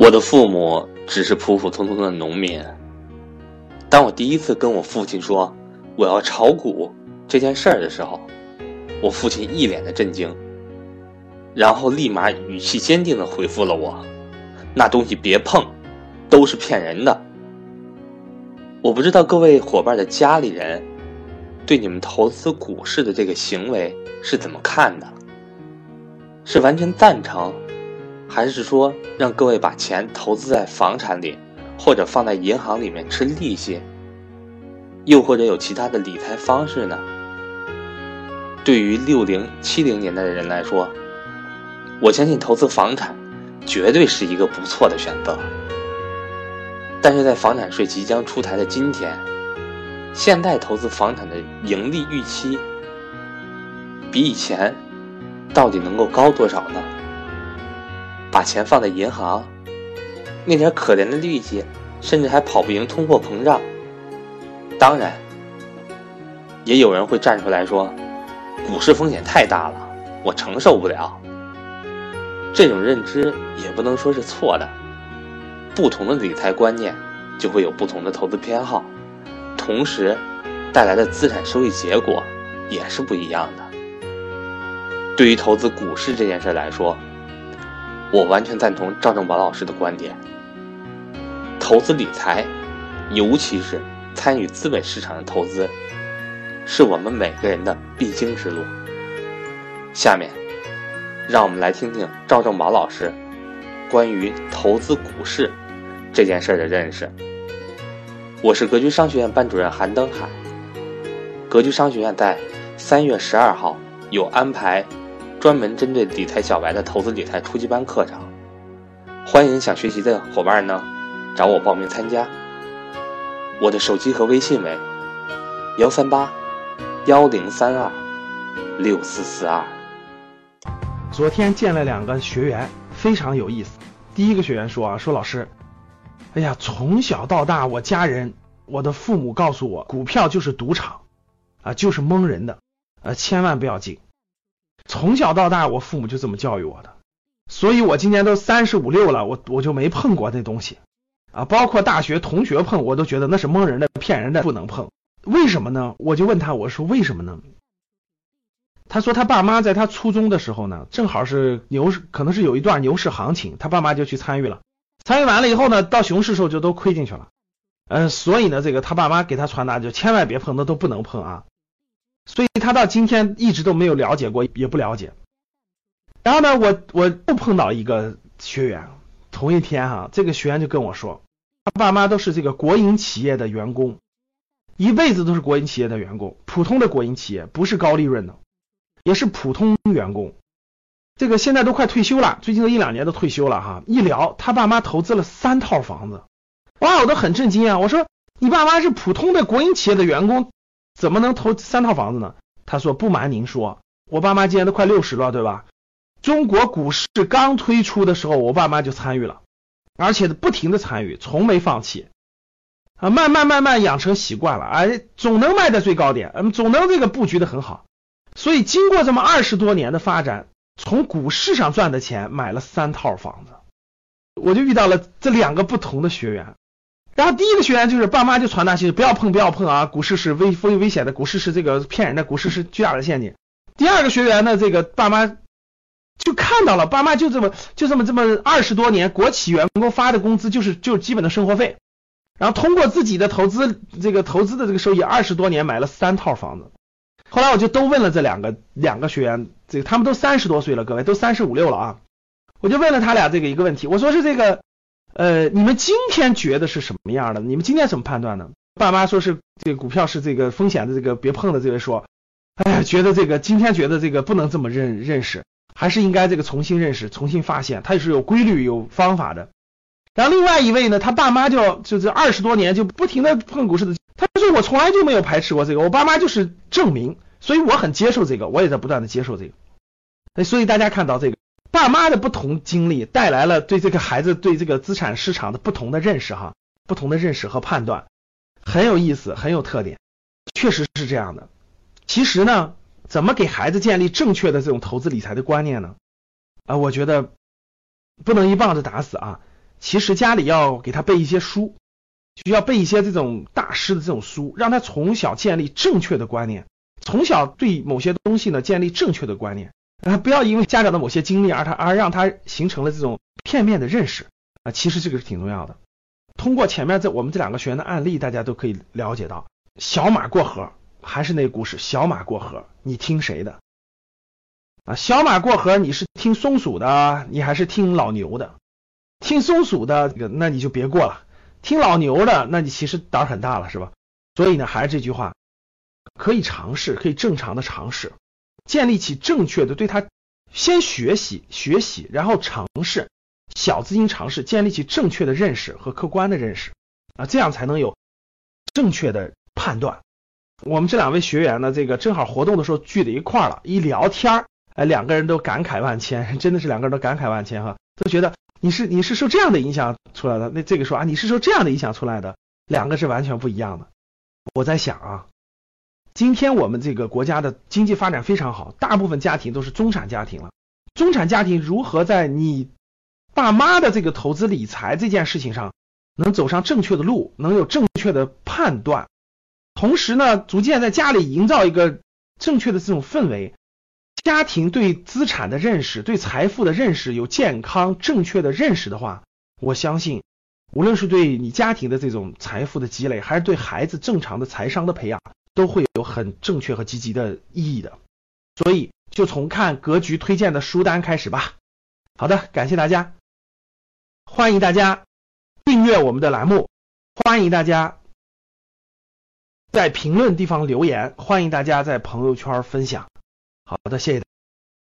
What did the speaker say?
我的父母只是普普通通的农民。当我第一次跟我父亲说我要炒股这件事儿的时候，我父亲一脸的震惊，然后立马语气坚定的回复了我：“那东西别碰，都是骗人的。”我不知道各位伙伴的家里人对你们投资股市的这个行为是怎么看的？是完全赞成？还是说让各位把钱投资在房产里，或者放在银行里面吃利息，又或者有其他的理财方式呢？对于六零七零年代的人来说，我相信投资房产绝对是一个不错的选择。但是在房产税即将出台的今天，现在投资房产的盈利预期比以前到底能够高多少呢？把钱放在银行，那点可怜的利息，甚至还跑不赢通货膨胀。当然，也有人会站出来说，股市风险太大了，我承受不了。这种认知也不能说是错的。不同的理财观念，就会有不同的投资偏好，同时带来的资产收益结果也是不一样的。对于投资股市这件事来说，我完全赞同赵正宝老师的观点。投资理财，尤其是参与资本市场的投资，是我们每个人的必经之路。下面，让我们来听听赵正宝老师关于投资股市这件事的认识。我是格局商学院班主任韩登海。格局商学院在三月十二号有安排。专门针对理财小白的投资理财初级班课程，欢迎想学习的伙伴呢找我报名参加。我的手机和微信为幺三八幺零三二六四四二。昨天见了两个学员，非常有意思。第一个学员说啊，说老师，哎呀，从小到大，我家人，我的父母告诉我，股票就是赌场啊，就是蒙人的，呃，千万不要进。从小到大，我父母就这么教育我的，所以我今年都三十五六了，我我就没碰过那东西啊，包括大学同学碰，我都觉得那是蒙人的、骗人的，不能碰。为什么呢？我就问他，我说为什么呢？他说他爸妈在他初中的时候呢，正好是牛市，可能是有一段牛市行情，他爸妈就去参与了，参与完了以后呢，到熊市时候就都亏进去了，嗯，所以呢，这个他爸妈给他传达就千万别碰，那都不能碰啊。所以他到今天一直都没有了解过，也不了解。然后呢，我我又碰到一个学员，同一天哈，这个学员就跟我说，他爸妈都是这个国营企业的员工，一辈子都是国营企业的员工，普通的国营企业，不是高利润的，也是普通员工。这个现在都快退休了，最近这一两年都退休了哈。一聊，他爸妈投资了三套房子，哇，我都很震惊啊！我说，你爸妈是普通的国营企业的员工。怎么能投三套房子呢？他说：“不瞒您说，我爸妈今年都快六十了，对吧？中国股市刚推出的时候，我爸妈就参与了，而且不停的参与，从没放弃啊，慢慢慢慢养成习惯了，哎，总能卖在最高点，嗯，总能这个布局的很好。所以经过这么二十多年的发展，从股市上赚的钱买了三套房子，我就遇到了这两个不同的学员。”然后第一个学员就是爸妈就传达信息，不要碰不要碰啊，股市是危危危险的，股市是这个骗人的，股市是巨大的陷阱。第二个学员呢，这个爸妈就看到了，爸妈就这么就这么这么二十多年，国企员工发的工资就是就是基本的生活费，然后通过自己的投资这个投资的这个收益，二十多年买了三套房子。后来我就都问了这两个两个学员，这个他们都三十多岁了，各位都三十五六了啊，我就问了他俩这个一个问题，我说是这个。呃，你们今天觉得是什么样的？你们今天怎么判断呢？爸妈说是这个股票是这个风险的，这个别碰的。这位说，哎呀，觉得这个今天觉得这个不能这么认认识，还是应该这个重新认识、重新发现，它也是有规律、有方法的。然后另外一位呢，他爸妈就就这二十多年就不停的碰股市的，他说我从来就没有排斥过这个，我爸妈就是证明，所以我很接受这个，我也在不断的接受这个。所以大家看到这个。爸妈的不同经历带来了对这个孩子对这个资产市场的不同的认识哈，不同的认识和判断，很有意思，很有特点，确实是这样的。其实呢，怎么给孩子建立正确的这种投资理财的观念呢？啊，我觉得不能一棒子打死啊。其实家里要给他背一些书，需要背一些这种大师的这种书，让他从小建立正确的观念，从小对某些东西呢建立正确的观念，啊，不要因为家长的某些经历而他而让他形成了这种片面的认识啊，其实这个是挺重要的。通过前面这我们这两个学员的案例，大家都可以了解到，小马过河还是那故事，小马过河，你听谁的？啊，小马过河，你是听松鼠的，你还是听老牛的？听松鼠的，那你就别过了；听老牛的，那你其实胆儿很大了，是吧？所以呢，还是这句话，可以尝试，可以正常的尝试，建立起正确的对他先学习学习，然后尝试小资金尝试，建立起正确的认识和客观的认识啊，这样才能有正确的判断。我们这两位学员呢，这个正好活动的时候聚在一块儿了，一聊天儿，哎，两个人都感慨万千，真的是两个人都感慨万千哈，都觉得。你是你是受这样的影响出来的，那这个说啊，你是受这样的影响出来的，两个是完全不一样的。我在想啊，今天我们这个国家的经济发展非常好，大部分家庭都是中产家庭了。中产家庭如何在你爸妈的这个投资理财这件事情上能走上正确的路，能有正确的判断，同时呢，逐渐在家里营造一个正确的这种氛围。家庭对资产的认识、对财富的认识有健康正确的认识的话，我相信，无论是对你家庭的这种财富的积累，还是对孩子正常的财商的培养，都会有很正确和积极的意义的。所以，就从看格局推荐的书单开始吧。好的，感谢大家，欢迎大家订阅我们的栏目，欢迎大家在评论地方留言，欢迎大家在朋友圈分享。好的，谢谢。